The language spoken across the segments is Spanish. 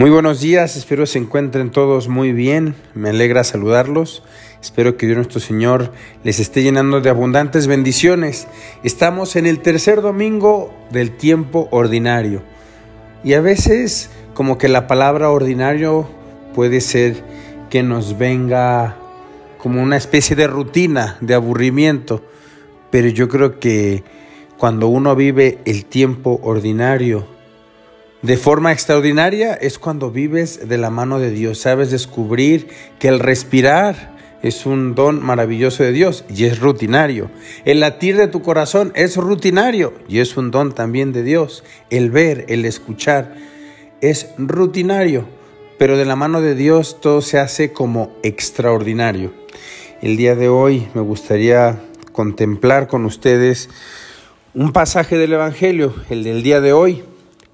Muy buenos días, espero se encuentren todos muy bien, me alegra saludarlos, espero que Dios nuestro Señor les esté llenando de abundantes bendiciones. Estamos en el tercer domingo del tiempo ordinario. Y a veces como que la palabra ordinario puede ser que nos venga como una especie de rutina, de aburrimiento, pero yo creo que cuando uno vive el tiempo ordinario, de forma extraordinaria es cuando vives de la mano de Dios, sabes descubrir que el respirar es un don maravilloso de Dios y es rutinario. El latir de tu corazón es rutinario y es un don también de Dios. El ver, el escuchar es rutinario, pero de la mano de Dios todo se hace como extraordinario. El día de hoy me gustaría contemplar con ustedes un pasaje del Evangelio, el del día de hoy,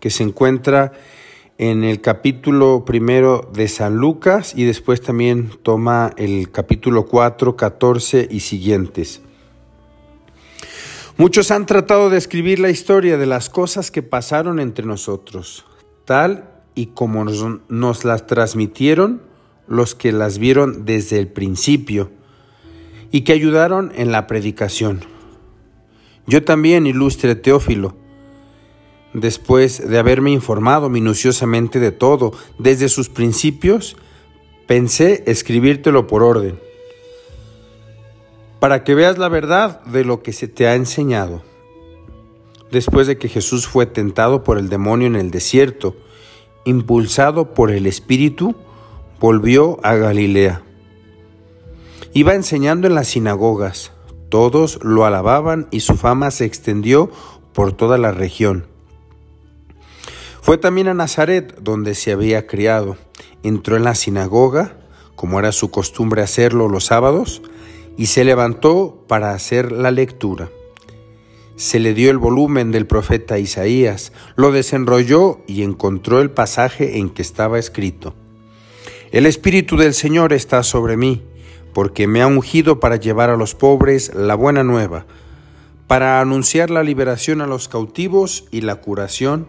que se encuentra en el capítulo primero de San Lucas y después también toma el capítulo 4, 14 y siguientes. Muchos han tratado de escribir la historia de las cosas que pasaron entre nosotros, tal y como nos, nos las transmitieron los que las vieron desde el principio y que ayudaron en la predicación. Yo también, ilustre Teófilo, Después de haberme informado minuciosamente de todo, desde sus principios, pensé escribírtelo por orden, para que veas la verdad de lo que se te ha enseñado. Después de que Jesús fue tentado por el demonio en el desierto, impulsado por el Espíritu, volvió a Galilea. Iba enseñando en las sinagogas, todos lo alababan y su fama se extendió por toda la región. Fue también a Nazaret, donde se había criado. Entró en la sinagoga, como era su costumbre hacerlo los sábados, y se levantó para hacer la lectura. Se le dio el volumen del profeta Isaías, lo desenrolló y encontró el pasaje en que estaba escrito. El Espíritu del Señor está sobre mí, porque me ha ungido para llevar a los pobres la buena nueva, para anunciar la liberación a los cautivos y la curación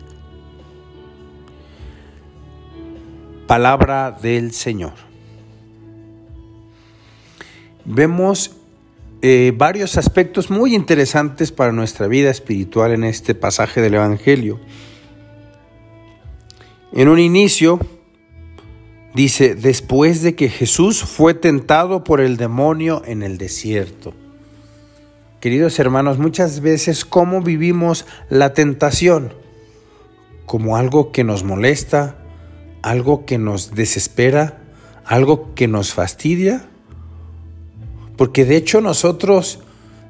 Palabra del Señor. Vemos eh, varios aspectos muy interesantes para nuestra vida espiritual en este pasaje del Evangelio. En un inicio dice, después de que Jesús fue tentado por el demonio en el desierto. Queridos hermanos, muchas veces cómo vivimos la tentación como algo que nos molesta, algo que nos desespera, algo que nos fastidia? Porque de hecho nosotros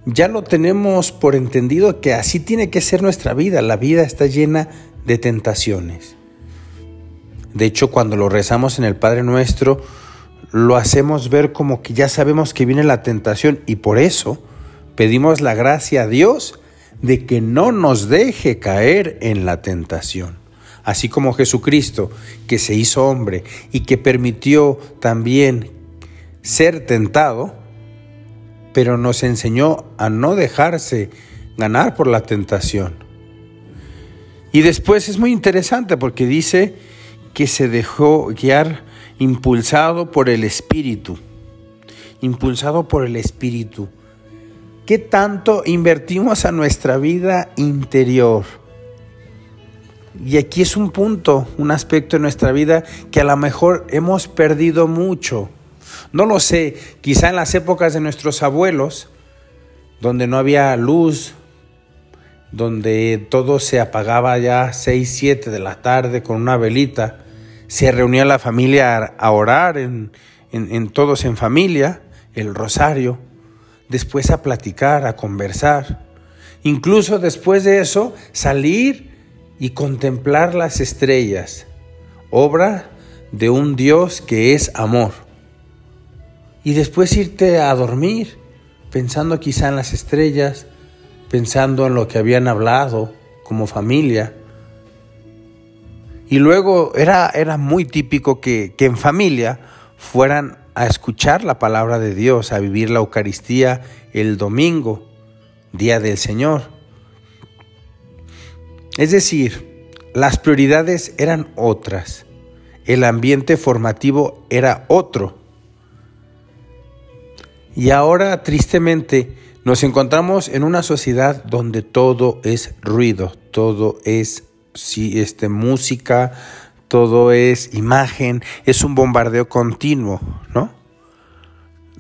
ya lo tenemos por entendido que así tiene que ser nuestra vida. La vida está llena de tentaciones. De hecho, cuando lo rezamos en el Padre Nuestro, lo hacemos ver como que ya sabemos que viene la tentación y por eso pedimos la gracia a Dios de que no nos deje caer en la tentación así como Jesucristo, que se hizo hombre y que permitió también ser tentado, pero nos enseñó a no dejarse ganar por la tentación. Y después es muy interesante porque dice que se dejó guiar impulsado por el Espíritu, impulsado por el Espíritu. ¿Qué tanto invertimos a nuestra vida interior? Y aquí es un punto, un aspecto de nuestra vida que a lo mejor hemos perdido mucho. No lo sé, quizá en las épocas de nuestros abuelos, donde no había luz, donde todo se apagaba ya 6, 7 de la tarde con una velita, se reunía la familia a orar, en, en todos en familia, el rosario, después a platicar, a conversar. Incluso después de eso, salir y contemplar las estrellas. obra de un Dios que es amor. Y después irte a dormir pensando quizá en las estrellas, pensando en lo que habían hablado como familia. Y luego era, era muy típico que, que en familia fueran a escuchar la palabra de Dios, a vivir la Eucaristía el domingo, día del Señor. Es decir, las prioridades eran otras, el ambiente formativo era otro. Y ahora, tristemente, nos encontramos en una sociedad donde todo es ruido, todo es sí, este, música, todo es imagen, es un bombardeo continuo, ¿no?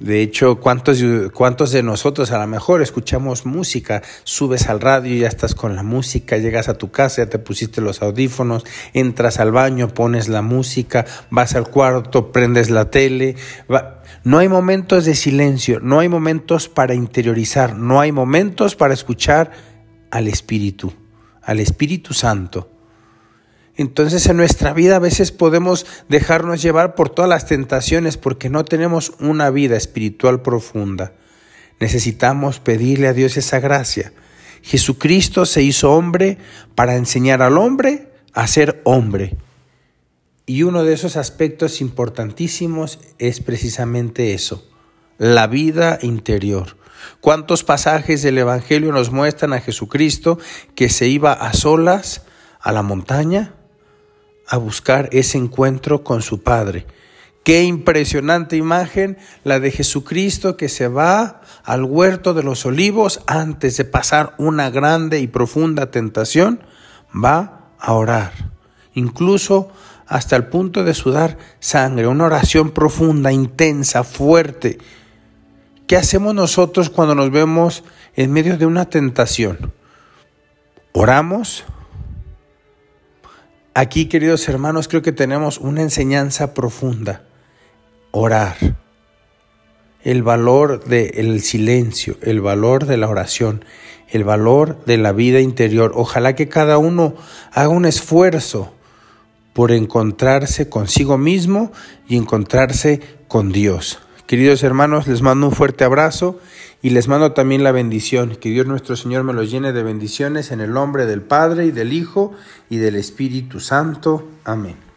De hecho, ¿cuántos, ¿cuántos de nosotros a lo mejor escuchamos música? Subes al radio ya estás con la música, llegas a tu casa, ya te pusiste los audífonos, entras al baño, pones la música, vas al cuarto, prendes la tele. No hay momentos de silencio, no hay momentos para interiorizar, no hay momentos para escuchar al Espíritu, al Espíritu Santo. Entonces en nuestra vida a veces podemos dejarnos llevar por todas las tentaciones porque no tenemos una vida espiritual profunda. Necesitamos pedirle a Dios esa gracia. Jesucristo se hizo hombre para enseñar al hombre a ser hombre. Y uno de esos aspectos importantísimos es precisamente eso, la vida interior. ¿Cuántos pasajes del Evangelio nos muestran a Jesucristo que se iba a solas a la montaña a buscar ese encuentro con su Padre. Qué impresionante imagen la de Jesucristo que se va al huerto de los olivos antes de pasar una grande y profunda tentación, va a orar, incluso hasta el punto de sudar sangre, una oración profunda, intensa, fuerte. ¿Qué hacemos nosotros cuando nos vemos en medio de una tentación? ¿Oramos? Aquí, queridos hermanos, creo que tenemos una enseñanza profunda. Orar. El valor del silencio, el valor de la oración, el valor de la vida interior. Ojalá que cada uno haga un esfuerzo por encontrarse consigo mismo y encontrarse con Dios. Queridos hermanos, les mando un fuerte abrazo y les mando también la bendición. Que Dios nuestro Señor me los llene de bendiciones en el nombre del Padre y del Hijo y del Espíritu Santo. Amén.